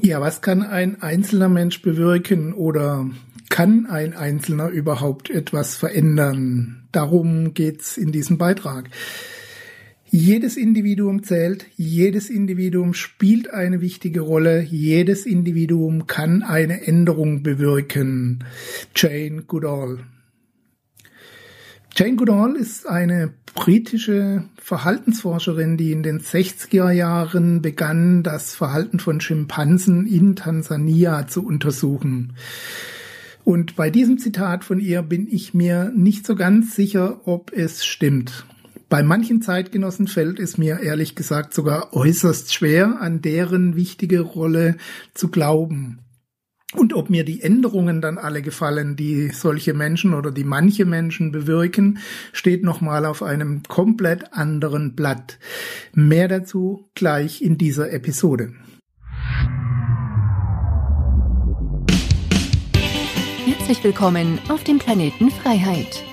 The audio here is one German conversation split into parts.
Ja, was kann ein einzelner Mensch bewirken oder kann ein Einzelner überhaupt etwas verändern? Darum geht's in diesem Beitrag. Jedes Individuum zählt, jedes Individuum spielt eine wichtige Rolle, jedes Individuum kann eine Änderung bewirken. Jane Goodall. Jane Goodall ist eine britische Verhaltensforscherin, die in den 60er Jahren begann, das Verhalten von Schimpansen in Tansania zu untersuchen. Und bei diesem Zitat von ihr bin ich mir nicht so ganz sicher, ob es stimmt. Bei manchen Zeitgenossen fällt es mir ehrlich gesagt sogar äußerst schwer, an deren wichtige Rolle zu glauben. Und ob mir die Änderungen dann alle gefallen, die solche Menschen oder die manche Menschen bewirken, steht nochmal auf einem komplett anderen Blatt. Mehr dazu gleich in dieser Episode. Herzlich willkommen auf dem Planeten Freiheit,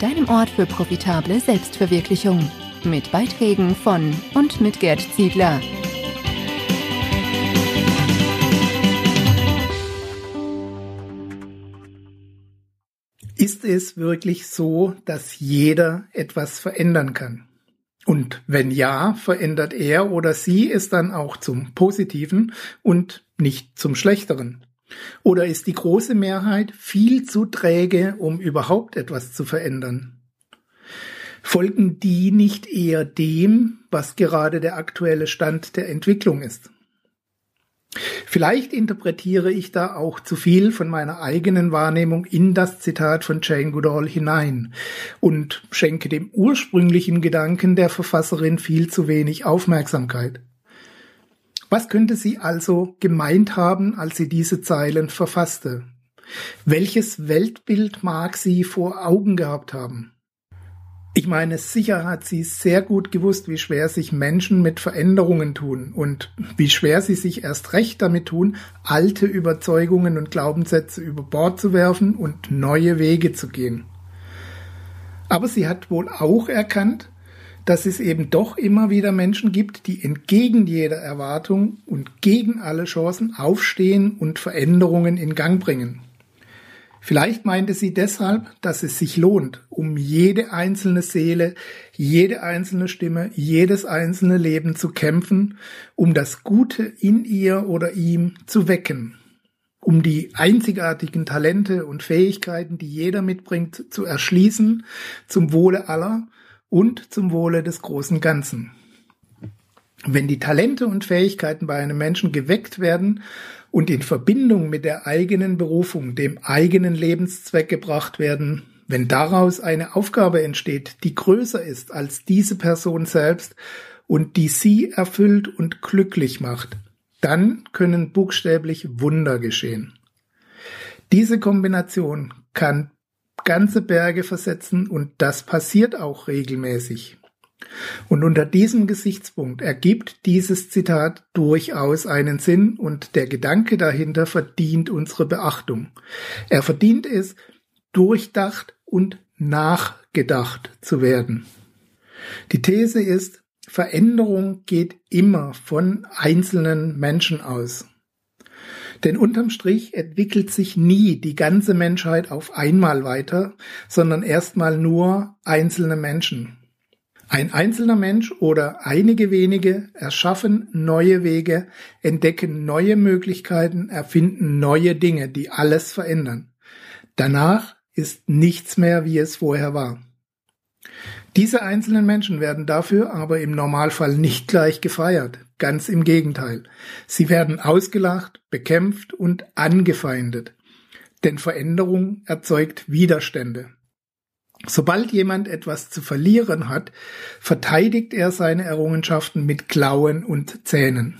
deinem Ort für profitable Selbstverwirklichung, mit Beiträgen von und mit Gerd Ziegler. Ist es wirklich so, dass jeder etwas verändern kann? Und wenn ja, verändert er oder sie es dann auch zum Positiven und nicht zum Schlechteren? Oder ist die große Mehrheit viel zu träge, um überhaupt etwas zu verändern? Folgen die nicht eher dem, was gerade der aktuelle Stand der Entwicklung ist? Vielleicht interpretiere ich da auch zu viel von meiner eigenen Wahrnehmung in das Zitat von Jane Goodall hinein und schenke dem ursprünglichen Gedanken der Verfasserin viel zu wenig Aufmerksamkeit. Was könnte sie also gemeint haben, als sie diese Zeilen verfasste? Welches Weltbild mag sie vor Augen gehabt haben? Ich meine, sicher hat sie sehr gut gewusst, wie schwer sich Menschen mit Veränderungen tun und wie schwer sie sich erst recht damit tun, alte Überzeugungen und Glaubenssätze über Bord zu werfen und neue Wege zu gehen. Aber sie hat wohl auch erkannt, dass es eben doch immer wieder Menschen gibt, die entgegen jeder Erwartung und gegen alle Chancen aufstehen und Veränderungen in Gang bringen. Vielleicht meinte sie deshalb, dass es sich lohnt, um jede einzelne Seele, jede einzelne Stimme, jedes einzelne Leben zu kämpfen, um das Gute in ihr oder ihm zu wecken, um die einzigartigen Talente und Fähigkeiten, die jeder mitbringt, zu erschließen, zum Wohle aller und zum Wohle des großen Ganzen. Wenn die Talente und Fähigkeiten bei einem Menschen geweckt werden und in Verbindung mit der eigenen Berufung, dem eigenen Lebenszweck gebracht werden, wenn daraus eine Aufgabe entsteht, die größer ist als diese Person selbst und die sie erfüllt und glücklich macht, dann können buchstäblich Wunder geschehen. Diese Kombination kann ganze Berge versetzen und das passiert auch regelmäßig. Und unter diesem Gesichtspunkt ergibt dieses Zitat durchaus einen Sinn und der Gedanke dahinter verdient unsere Beachtung. Er verdient es, durchdacht und nachgedacht zu werden. Die These ist, Veränderung geht immer von einzelnen Menschen aus. Denn unterm Strich entwickelt sich nie die ganze Menschheit auf einmal weiter, sondern erstmal nur einzelne Menschen. Ein einzelner Mensch oder einige wenige erschaffen neue Wege, entdecken neue Möglichkeiten, erfinden neue Dinge, die alles verändern. Danach ist nichts mehr, wie es vorher war. Diese einzelnen Menschen werden dafür aber im Normalfall nicht gleich gefeiert, ganz im Gegenteil. Sie werden ausgelacht, bekämpft und angefeindet. Denn Veränderung erzeugt Widerstände. Sobald jemand etwas zu verlieren hat, verteidigt er seine Errungenschaften mit Klauen und Zähnen.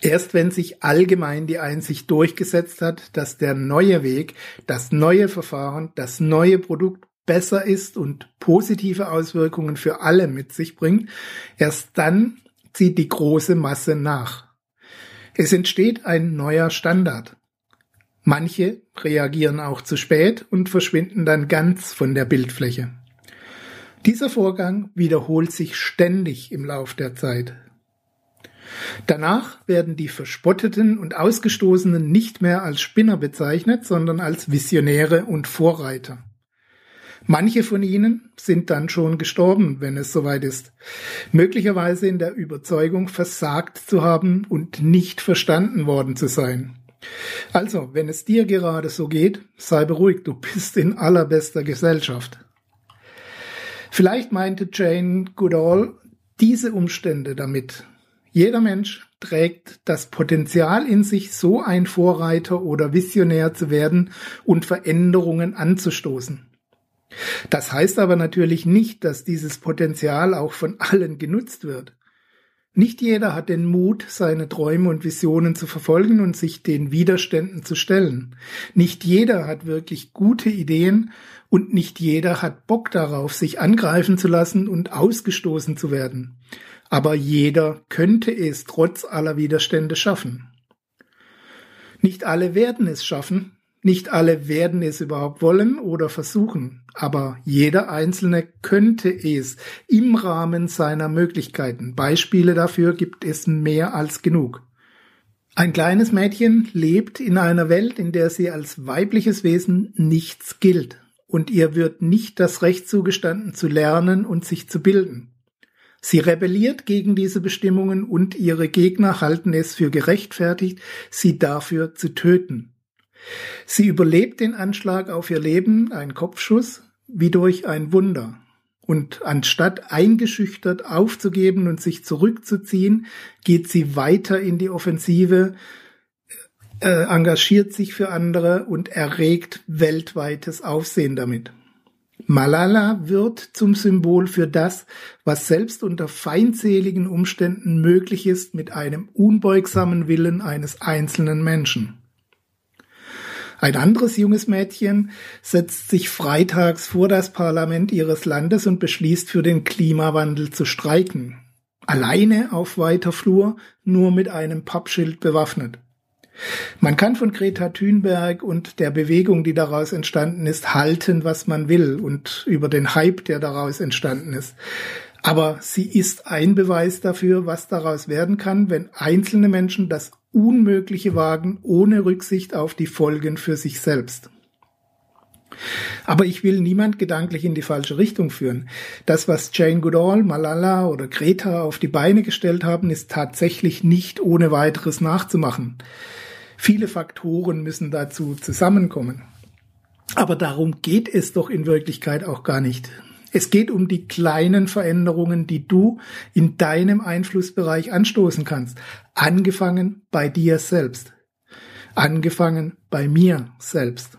Erst wenn sich allgemein die Einsicht durchgesetzt hat, dass der neue Weg, das neue Verfahren, das neue Produkt besser ist und positive Auswirkungen für alle mit sich bringt, erst dann zieht die große Masse nach. Es entsteht ein neuer Standard. Manche reagieren auch zu spät und verschwinden dann ganz von der Bildfläche. Dieser Vorgang wiederholt sich ständig im Lauf der Zeit. Danach werden die Verspotteten und Ausgestoßenen nicht mehr als Spinner bezeichnet, sondern als Visionäre und Vorreiter. Manche von ihnen sind dann schon gestorben, wenn es soweit ist, möglicherweise in der Überzeugung versagt zu haben und nicht verstanden worden zu sein. Also, wenn es dir gerade so geht, sei beruhigt, du bist in allerbester Gesellschaft. Vielleicht meinte Jane Goodall diese Umstände damit. Jeder Mensch trägt das Potenzial in sich, so ein Vorreiter oder Visionär zu werden und Veränderungen anzustoßen. Das heißt aber natürlich nicht, dass dieses Potenzial auch von allen genutzt wird. Nicht jeder hat den Mut, seine Träume und Visionen zu verfolgen und sich den Widerständen zu stellen. Nicht jeder hat wirklich gute Ideen und nicht jeder hat Bock darauf, sich angreifen zu lassen und ausgestoßen zu werden. Aber jeder könnte es trotz aller Widerstände schaffen. Nicht alle werden es schaffen, nicht alle werden es überhaupt wollen oder versuchen, aber jeder Einzelne könnte es im Rahmen seiner Möglichkeiten. Beispiele dafür gibt es mehr als genug. Ein kleines Mädchen lebt in einer Welt, in der sie als weibliches Wesen nichts gilt und ihr wird nicht das Recht zugestanden zu lernen und sich zu bilden. Sie rebelliert gegen diese Bestimmungen und ihre Gegner halten es für gerechtfertigt, sie dafür zu töten. Sie überlebt den Anschlag auf ihr Leben, ein Kopfschuss, wie durch ein Wunder. Und anstatt eingeschüchtert aufzugeben und sich zurückzuziehen, geht sie weiter in die Offensive, äh, engagiert sich für andere und erregt weltweites Aufsehen damit. Malala wird zum Symbol für das, was selbst unter feindseligen Umständen möglich ist mit einem unbeugsamen Willen eines einzelnen Menschen. Ein anderes junges Mädchen setzt sich freitags vor das Parlament ihres Landes und beschließt, für den Klimawandel zu streiken. Alleine auf weiter Flur, nur mit einem Pappschild bewaffnet. Man kann von Greta Thunberg und der Bewegung, die daraus entstanden ist, halten, was man will und über den Hype, der daraus entstanden ist. Aber sie ist ein Beweis dafür, was daraus werden kann, wenn einzelne Menschen das Unmögliche wagen, ohne Rücksicht auf die Folgen für sich selbst. Aber ich will niemand gedanklich in die falsche Richtung führen. Das, was Jane Goodall, Malala oder Greta auf die Beine gestellt haben, ist tatsächlich nicht ohne weiteres nachzumachen. Viele Faktoren müssen dazu zusammenkommen. Aber darum geht es doch in Wirklichkeit auch gar nicht. Es geht um die kleinen Veränderungen, die du in deinem Einflussbereich anstoßen kannst. Angefangen bei dir selbst. Angefangen bei mir selbst.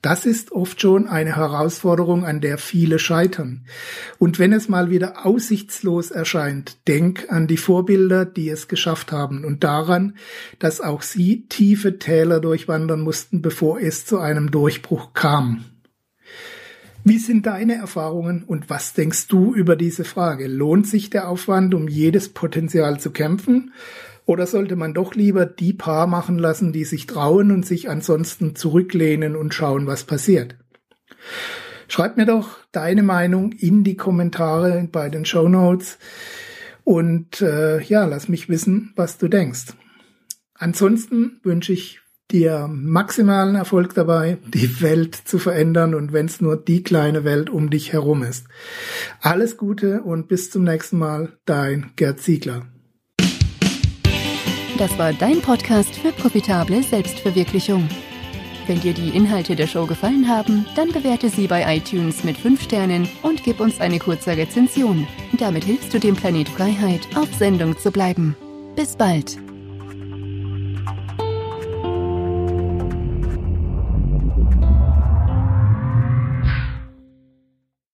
Das ist oft schon eine Herausforderung, an der viele scheitern. Und wenn es mal wieder aussichtslos erscheint, denk an die Vorbilder, die es geschafft haben und daran, dass auch sie tiefe Täler durchwandern mussten, bevor es zu einem Durchbruch kam. Wie sind deine Erfahrungen und was denkst du über diese Frage? Lohnt sich der Aufwand, um jedes Potenzial zu kämpfen? Oder sollte man doch lieber die Paar machen lassen, die sich trauen und sich ansonsten zurücklehnen und schauen, was passiert? Schreib mir doch deine Meinung in die Kommentare bei den Show Notes und äh, ja, lass mich wissen, was du denkst. Ansonsten wünsche ich dir maximalen Erfolg dabei, die Welt zu verändern und wenn es nur die kleine Welt um dich herum ist. Alles Gute und bis zum nächsten Mal, dein Gerd Ziegler. Das war dein Podcast für profitable Selbstverwirklichung. Wenn dir die Inhalte der Show gefallen haben, dann bewerte sie bei iTunes mit 5 Sternen und gib uns eine kurze Rezension. Damit hilfst du dem Planet Freiheit, auf Sendung zu bleiben. Bis bald.